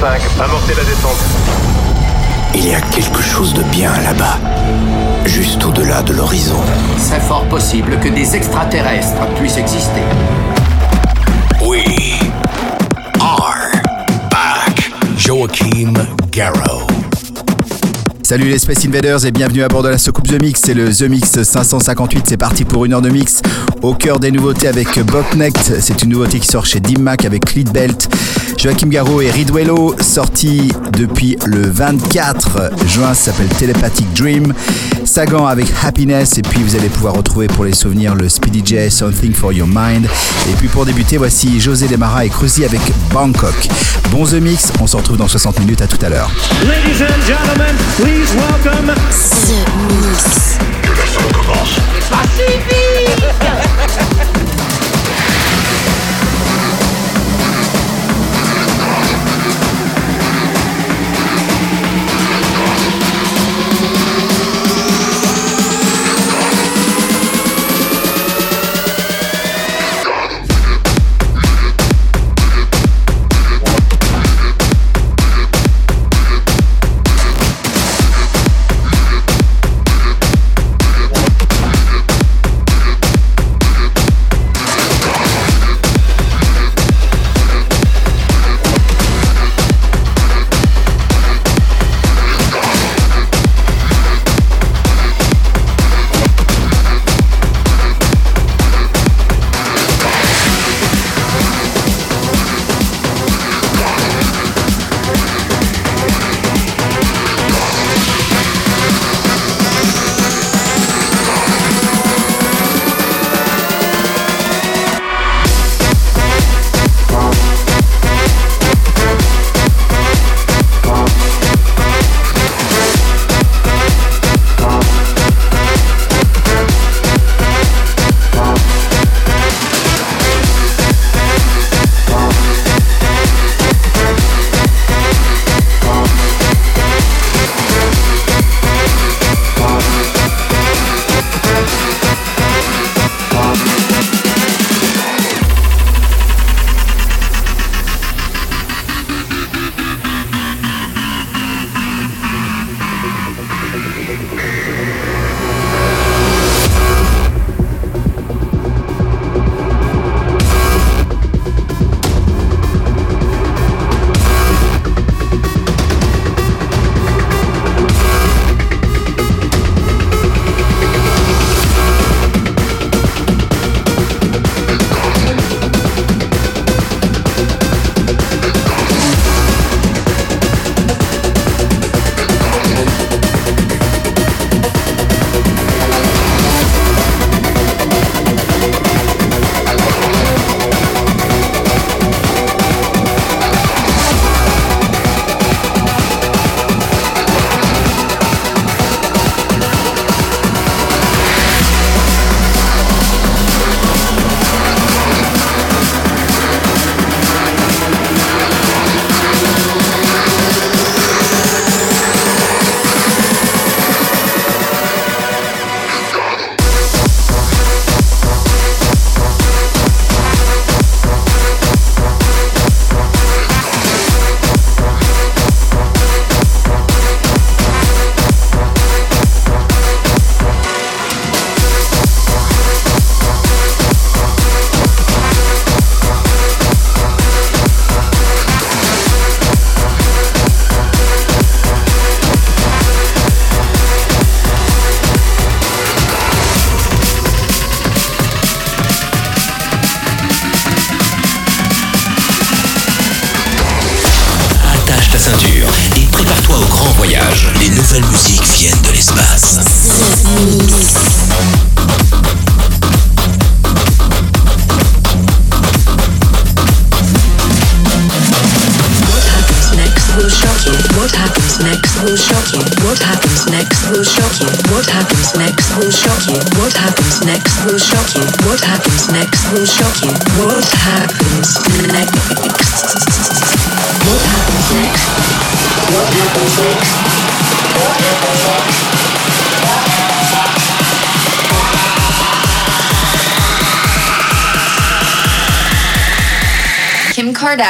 5, amorcez la descente. Il y a quelque chose de bien là-bas, juste au-delà de l'horizon. C'est fort possible que des extraterrestres puissent exister. We are back. Joachim Garrow. Salut les Space Invaders et bienvenue à bord de la soucoupe The Mix. C'est le The Mix 558. C'est parti pour une heure de mix au cœur des nouveautés avec Boknecht. C'est une nouveauté qui sort chez Dimmac avec Lead Belt. Joachim Garraud et Ridwello, sorti depuis le 24 juin, s'appelle Telepathic Dream. Sagan avec Happiness et puis vous allez pouvoir retrouver pour les souvenirs le Speedy J, Something for Your Mind. Et puis pour débuter, voici José Demara et Cruzy avec Bangkok. Bon The Mix, on se retrouve dans 60 minutes, à tout à l'heure. Ladies and gentlemen, please welcome The Mix. Que la son commence. Attache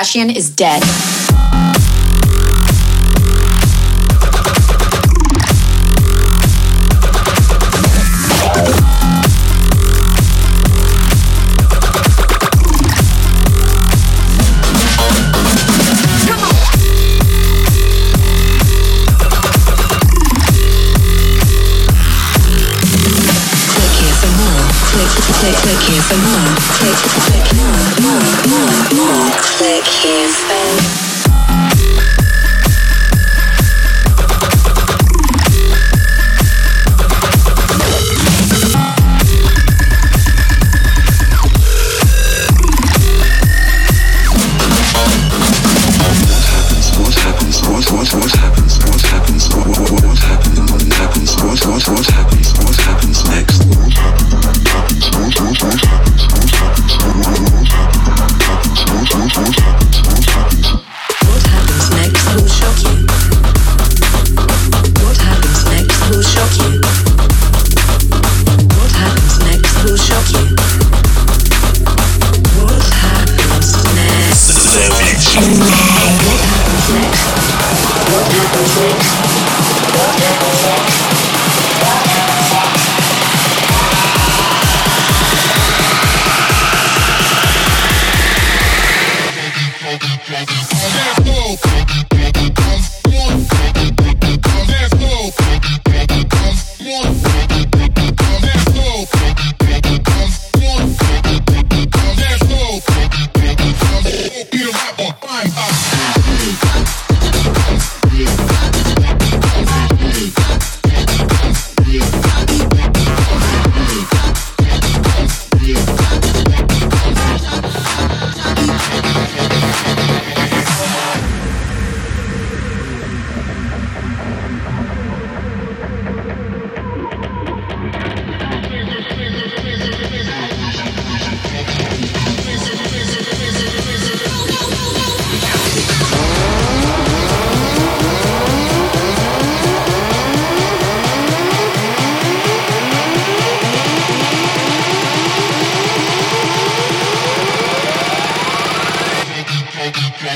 Kardashian is dead.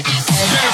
Yeah.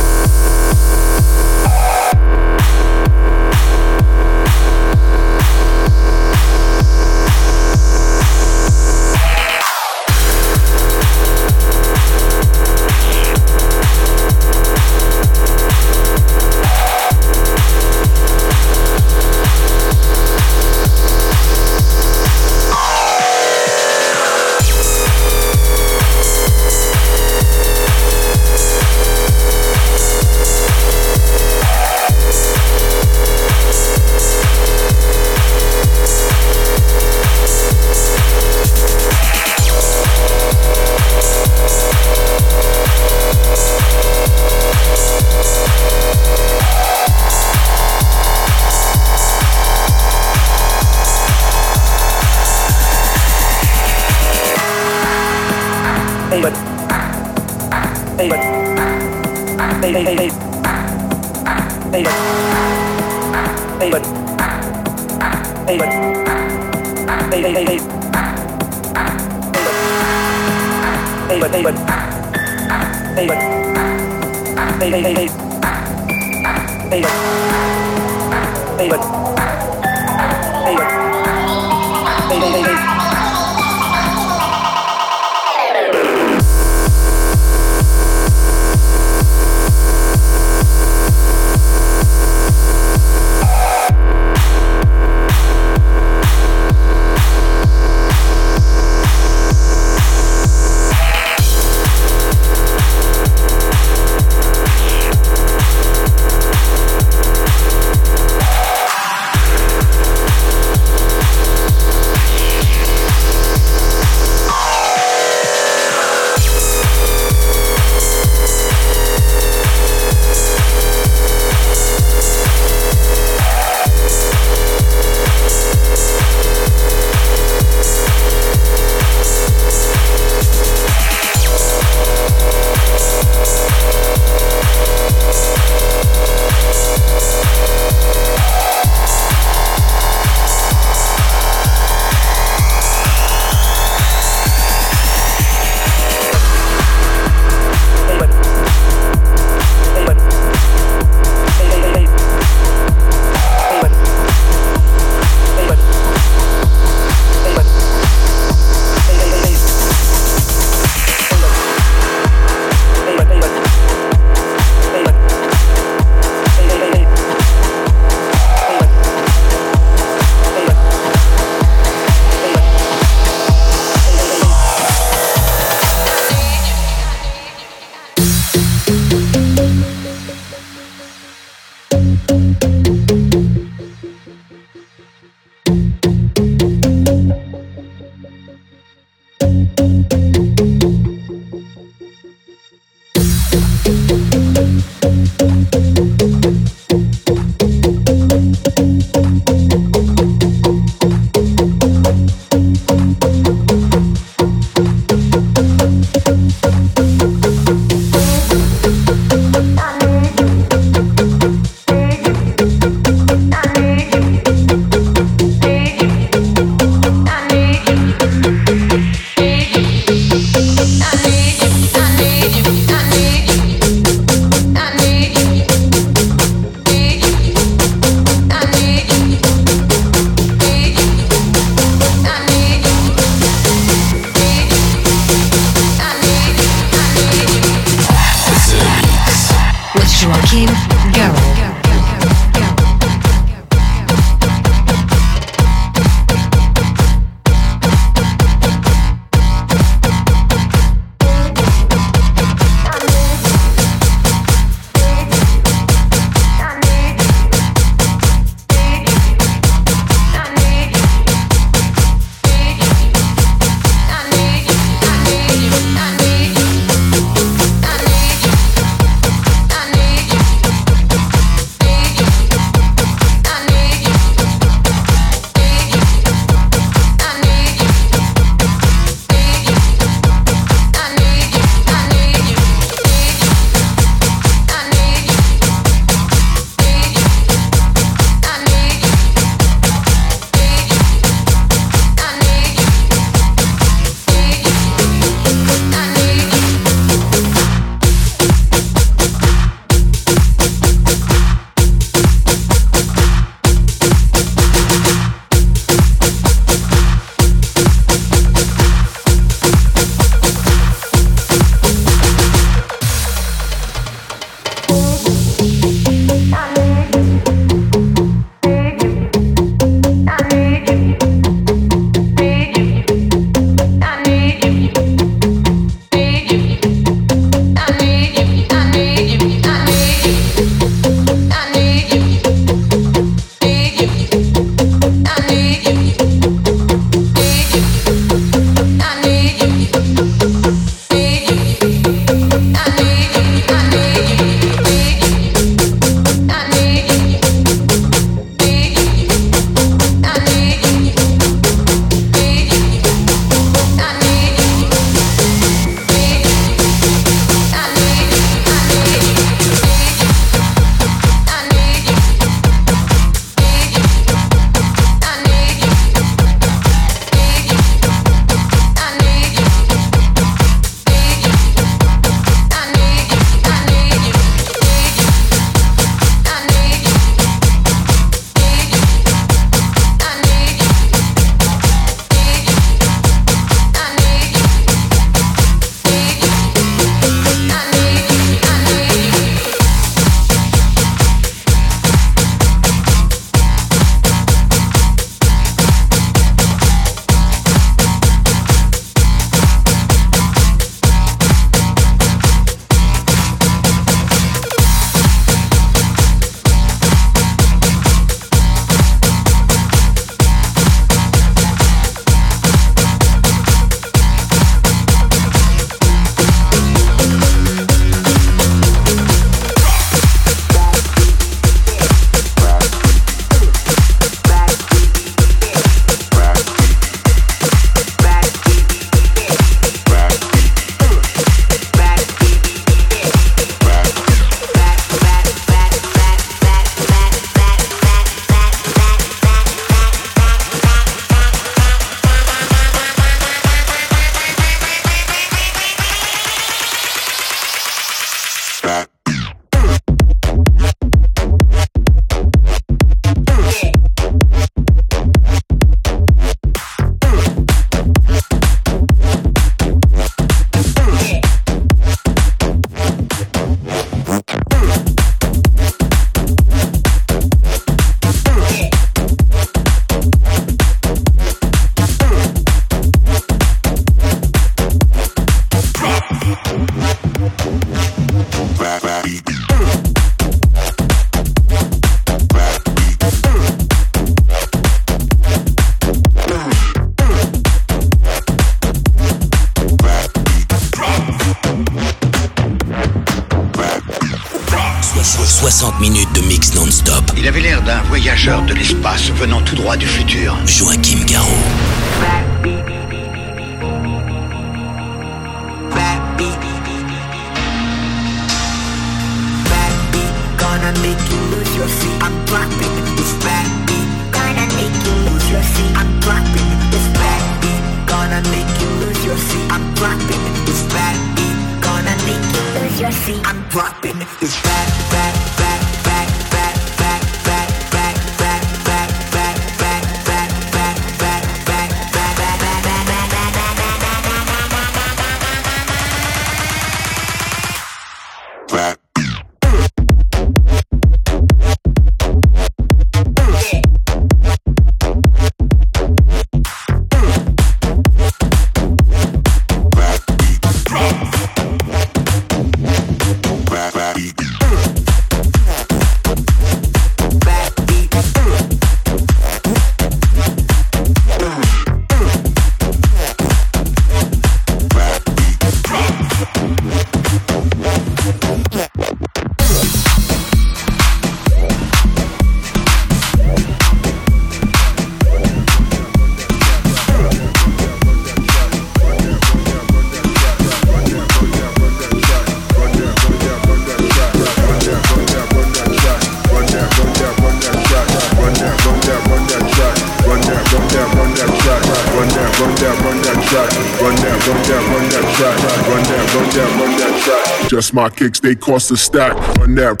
Just my kicks, they cost a stack. Run that.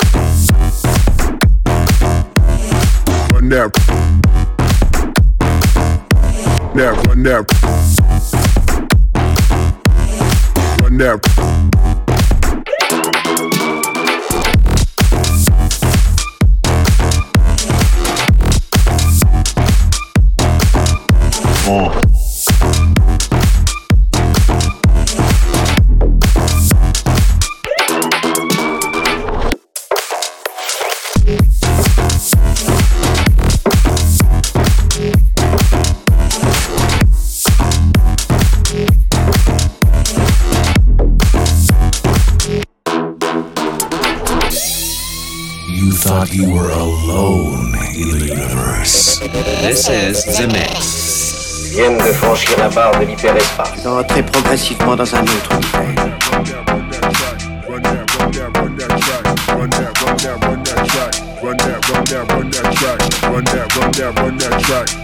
Run that. That, run that. Run that. You you were alone in the universe. This is The Mix. viennent de franchir la barre de l'hyperespace. D'entrer progressivement dans un autre univers. Run that, run that, run that track.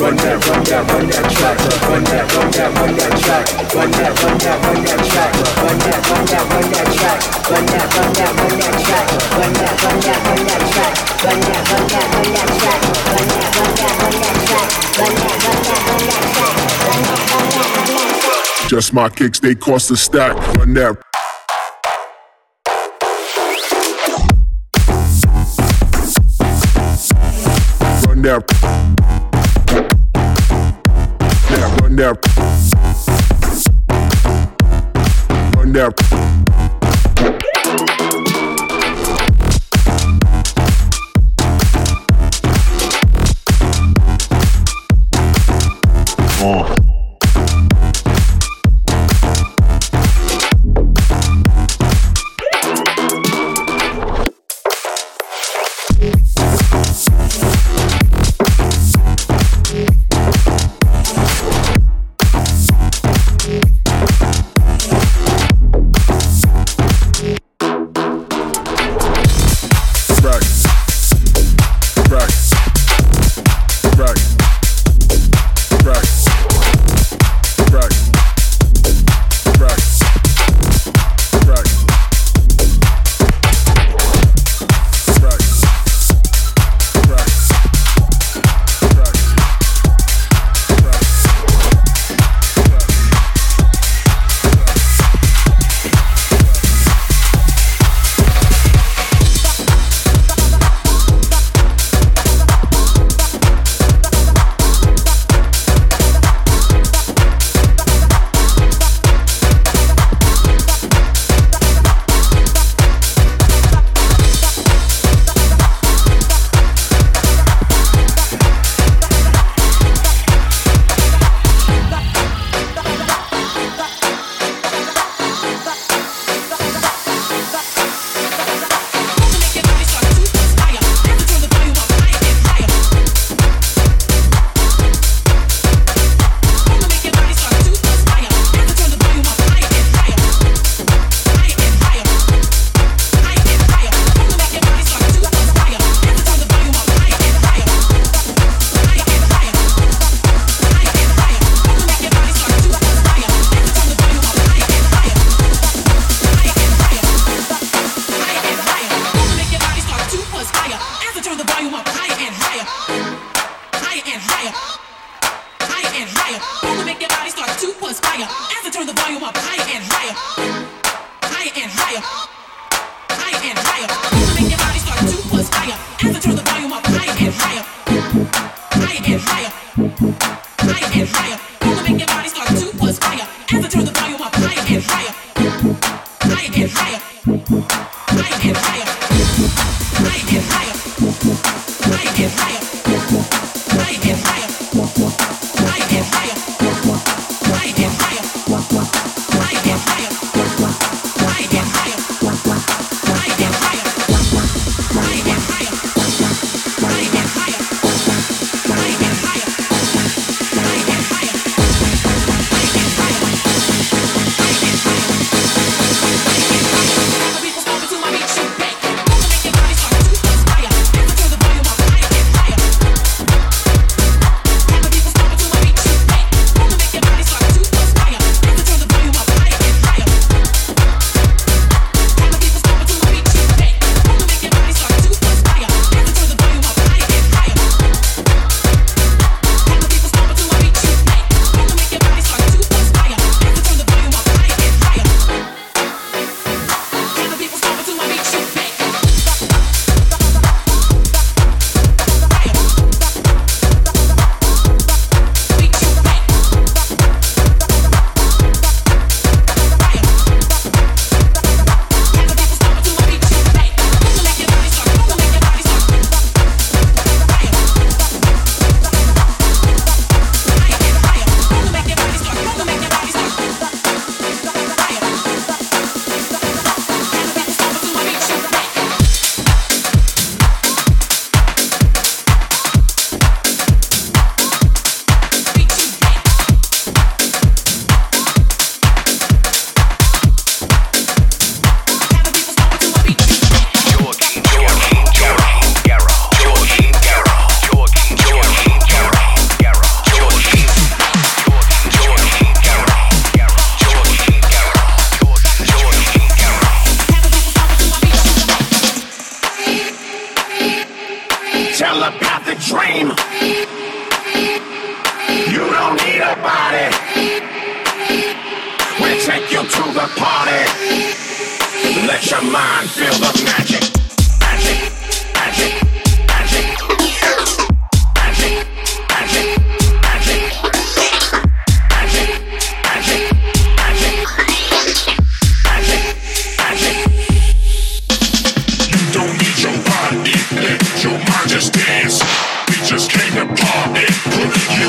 run that run that, run that track. Run that, run that, run that track. Run that, run that, run that track. Run that, run that, run that track. Run that, run that, run that track. Run that, run that, run that track. Run that, run that, run that track. Run that, run that, run that track. Just my kicks, they cost a stack. Run that. Run that. Run that. Run that.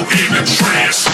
Invasion. The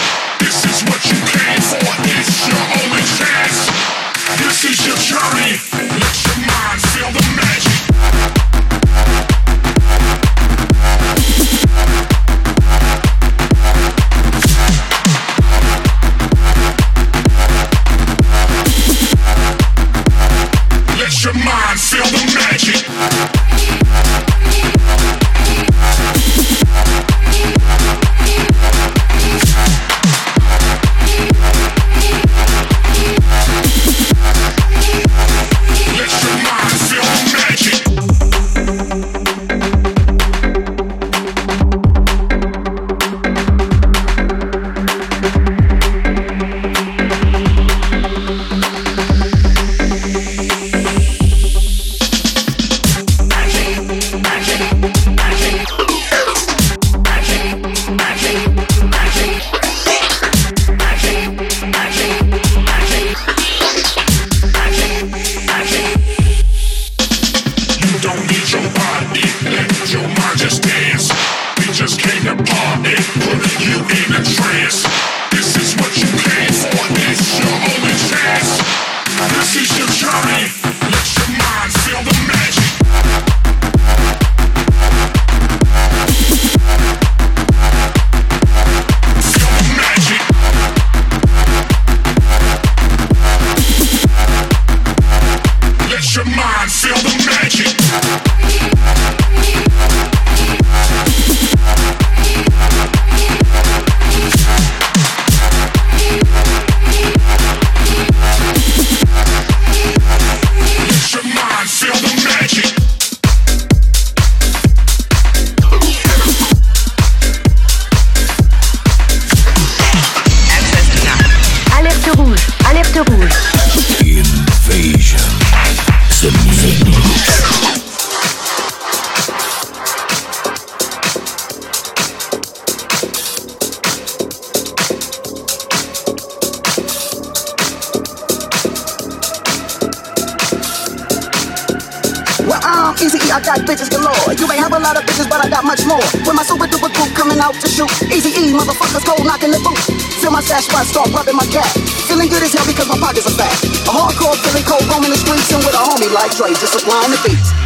That's why I start rubbing my cap. Feeling good as hell because my pockets are fat. A hardcore feeling cold, roaming the streets and with a homie like Dre, just applying the beats.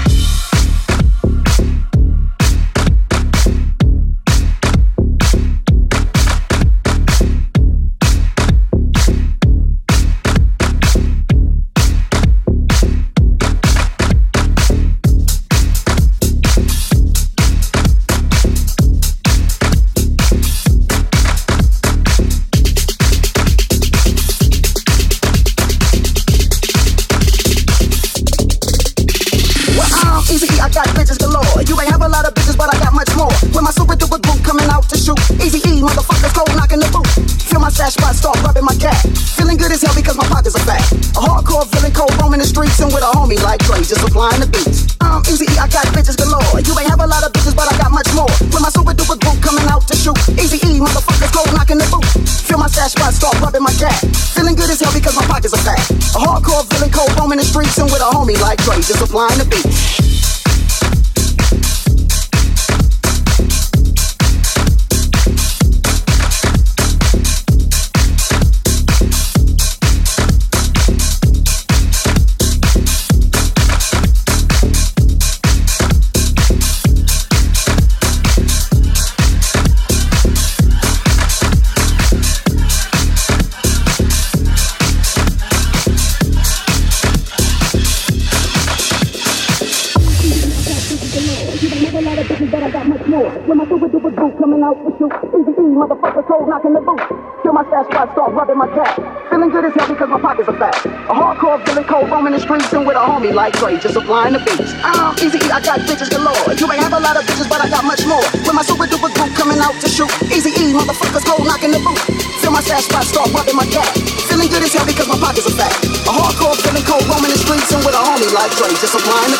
like Trey, just applying the beats. Ah, uh, easy, I got bitches galore. You ain't have a lot of bitches, but I got much more. With my super duper group coming out to shoot. Easy E, motherfuckers, cold knocking the boot. Feel my stash spot, start rubbing my cat. Feeling good as hell because my pockets are fat. A hardcore feeling cold roaming the streets and with a homie like Trey, just applying the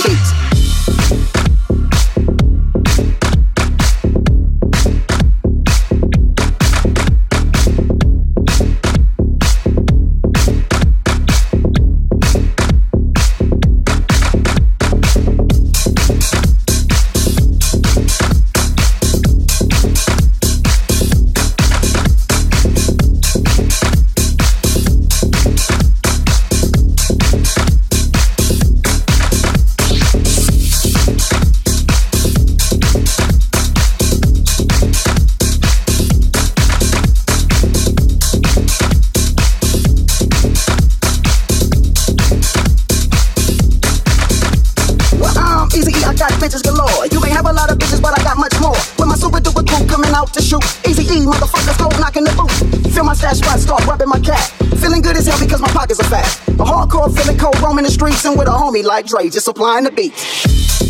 A hardcore feeling cold roaming the streets and with a homie like Dre just supplying the beat.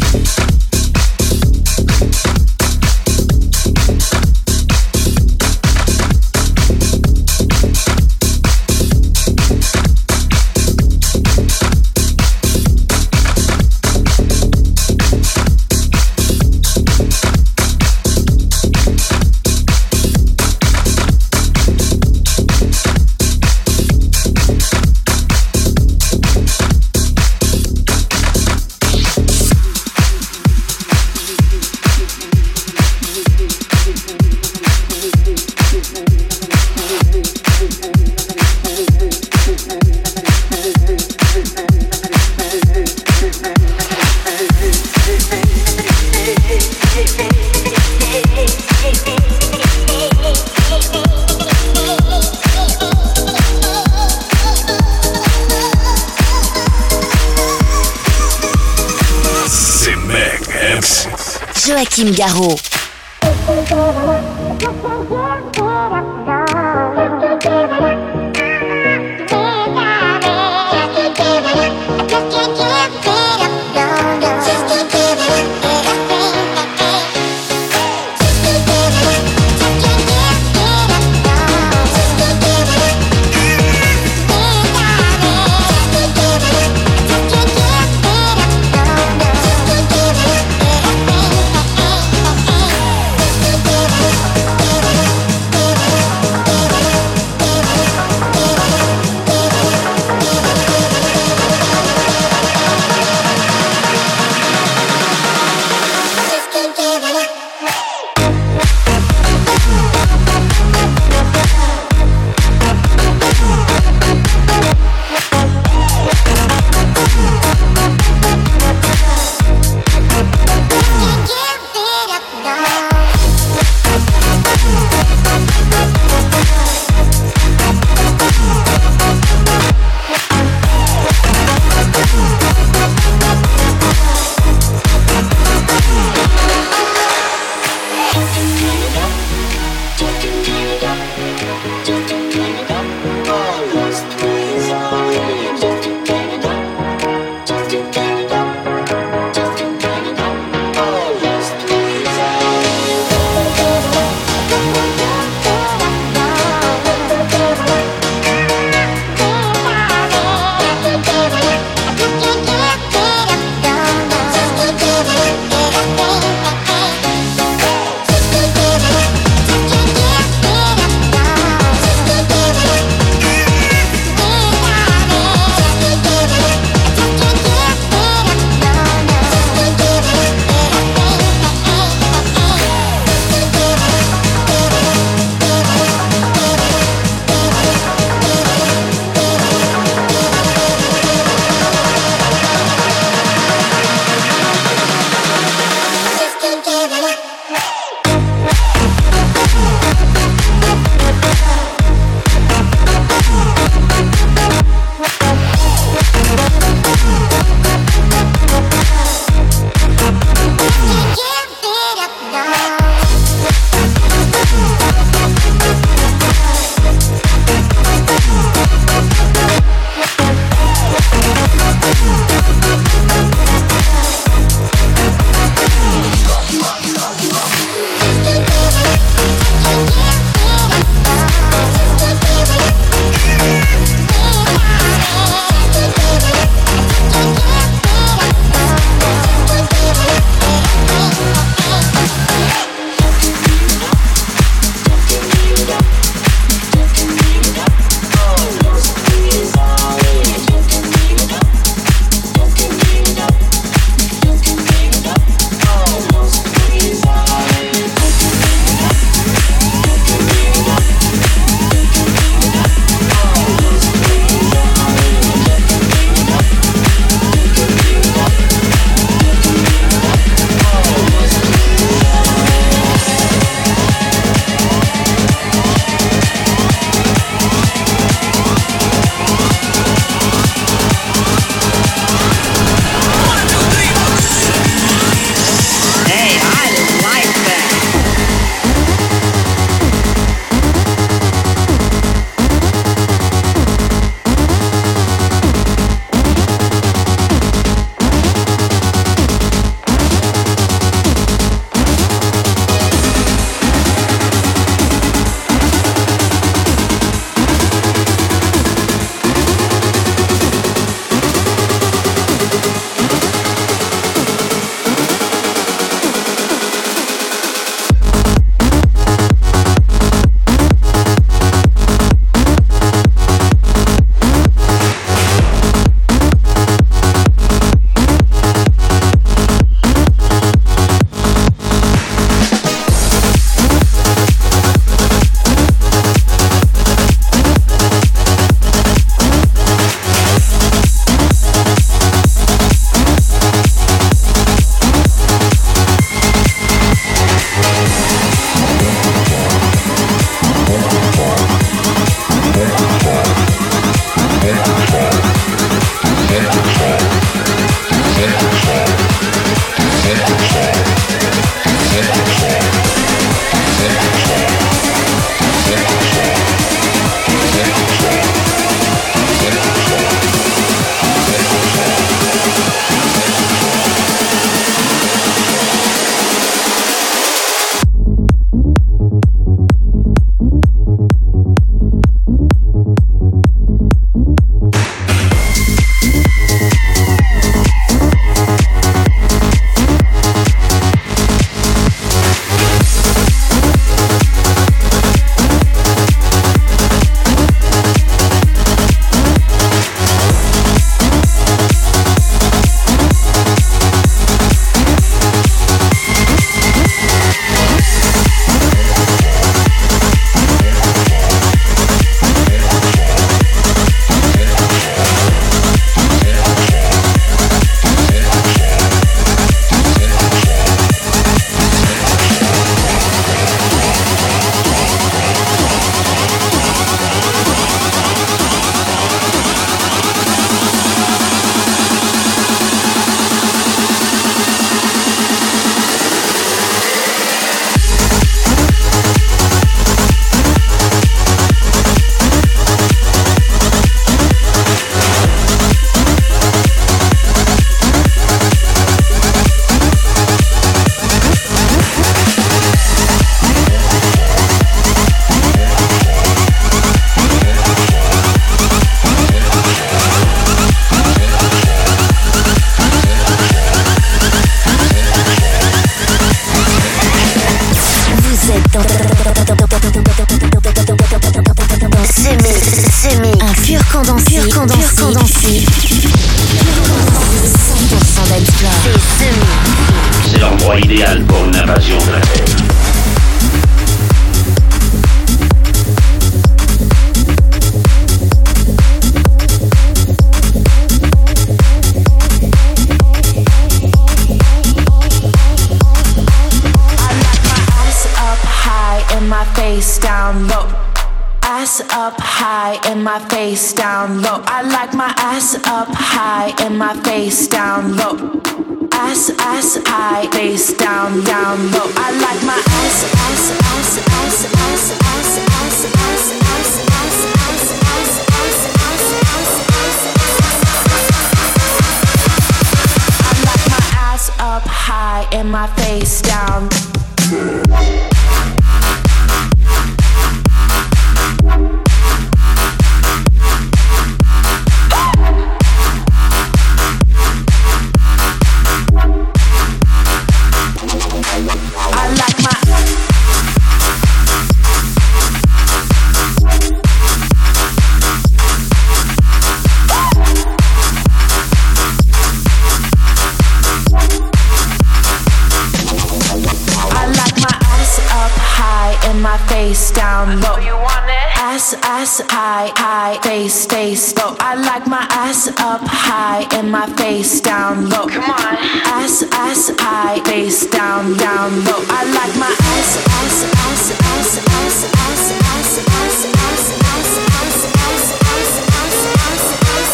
face, face low. I like my ass up high and my face down low. Come on, ass, ass high, face down, down low. I like my ass, ass, ass, ass, ass, ass, ass, ass, ass, ass, ass, ass, ass, ass, ass,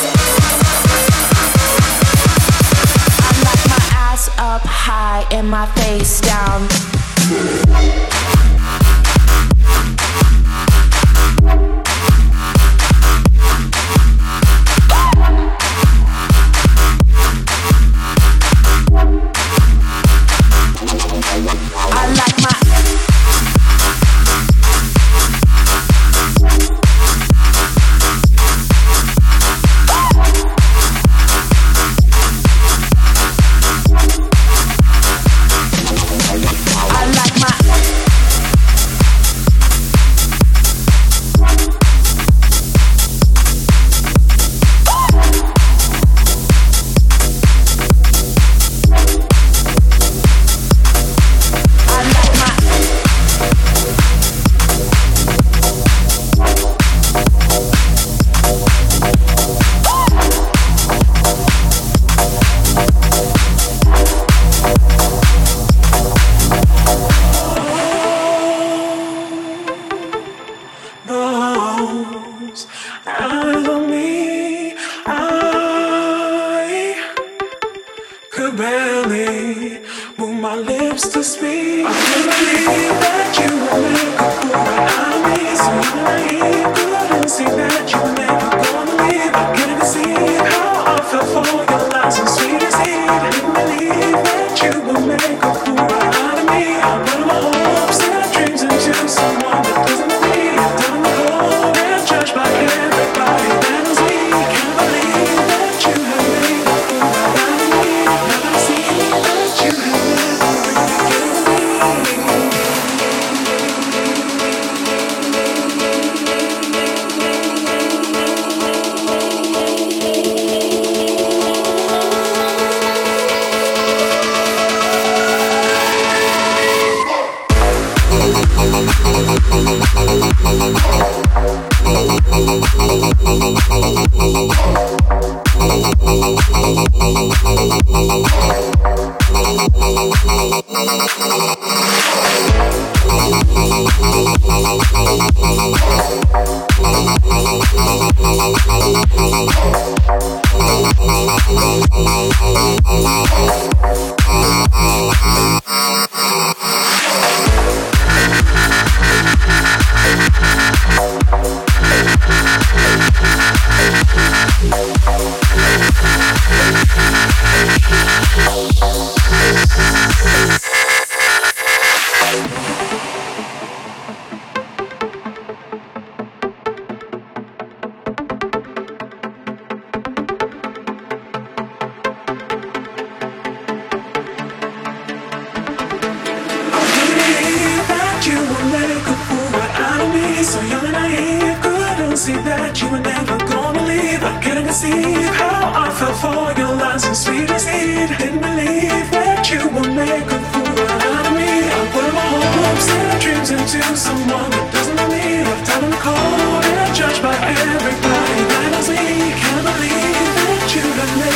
ass. up high and my face down.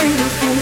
Something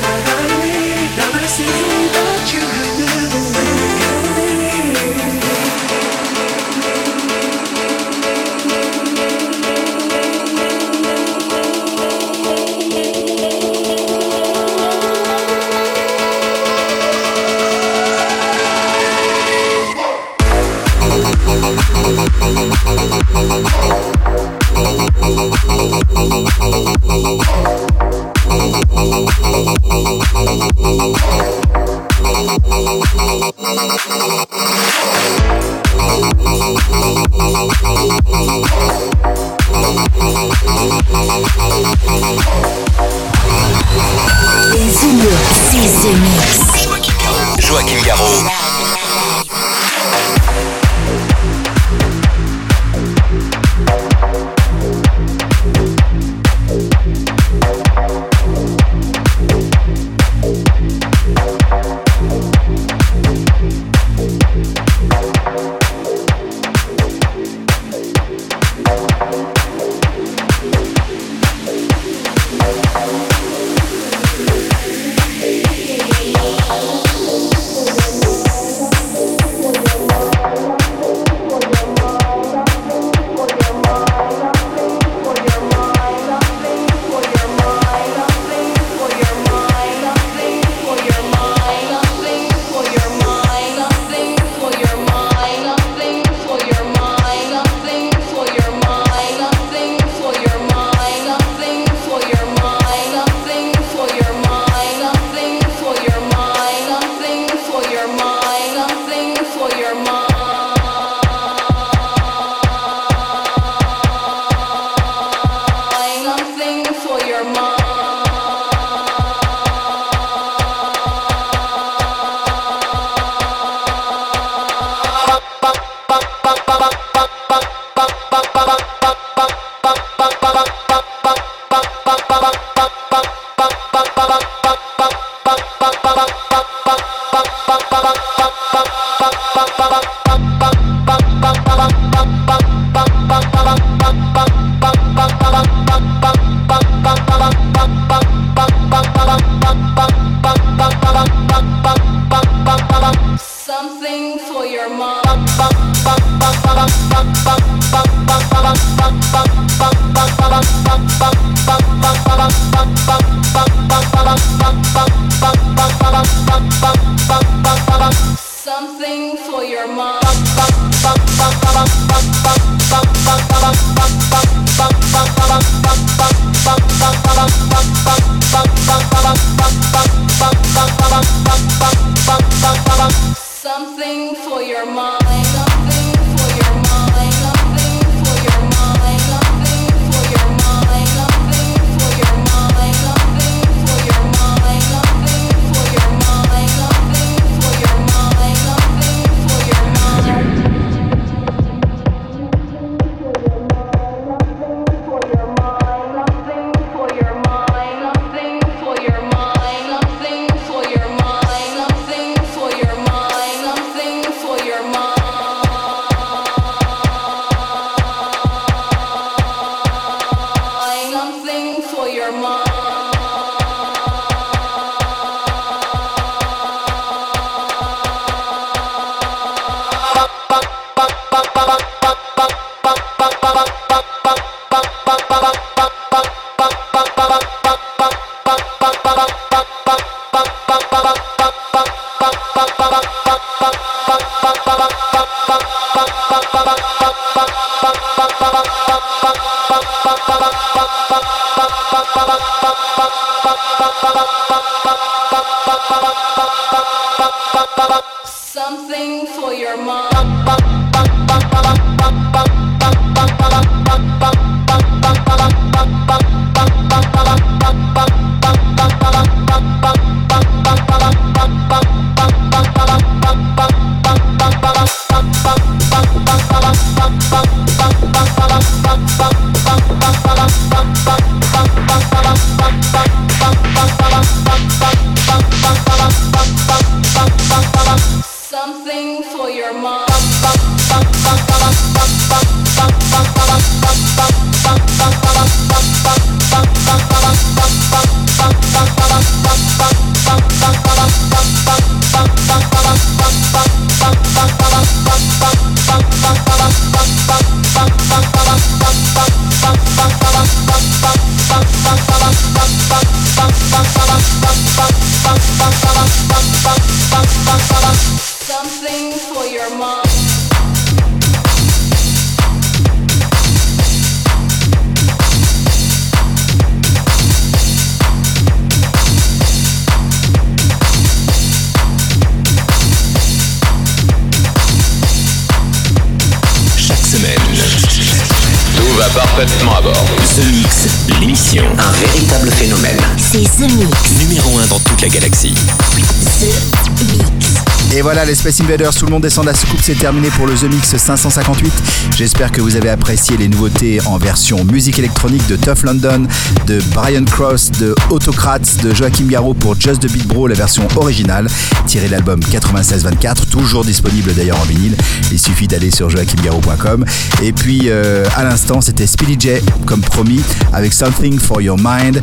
va parfaitement à bord. The Mix, l'émission. Un véritable phénomène. C'est The Mix. Numéro 1 dans toute la galaxie. The Mix. Et voilà, les Space Invaders, tout le monde descend de la soucoupe, c'est terminé pour le The Mix 558. J'espère que vous avez apprécié les nouveautés en version musique électronique de Tough London, de Brian Cross, de Autocrats, de Joachim Garraud pour Just the Beat Bro, la version originale, tirée de l'album 9624, toujours disponible d'ailleurs en vinyle. Il suffit d'aller sur joachimgarraud.com. Et puis, euh, à l'instant, c'était Speedy J, comme promis, avec Something for Your Mind.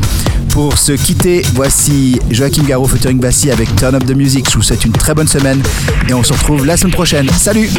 Pour se quitter, voici Joachim Garraud featuring Bassi avec Turn Up the Music. Je vous souhaite une très bonne semaine et on se retrouve la semaine prochaine. Salut!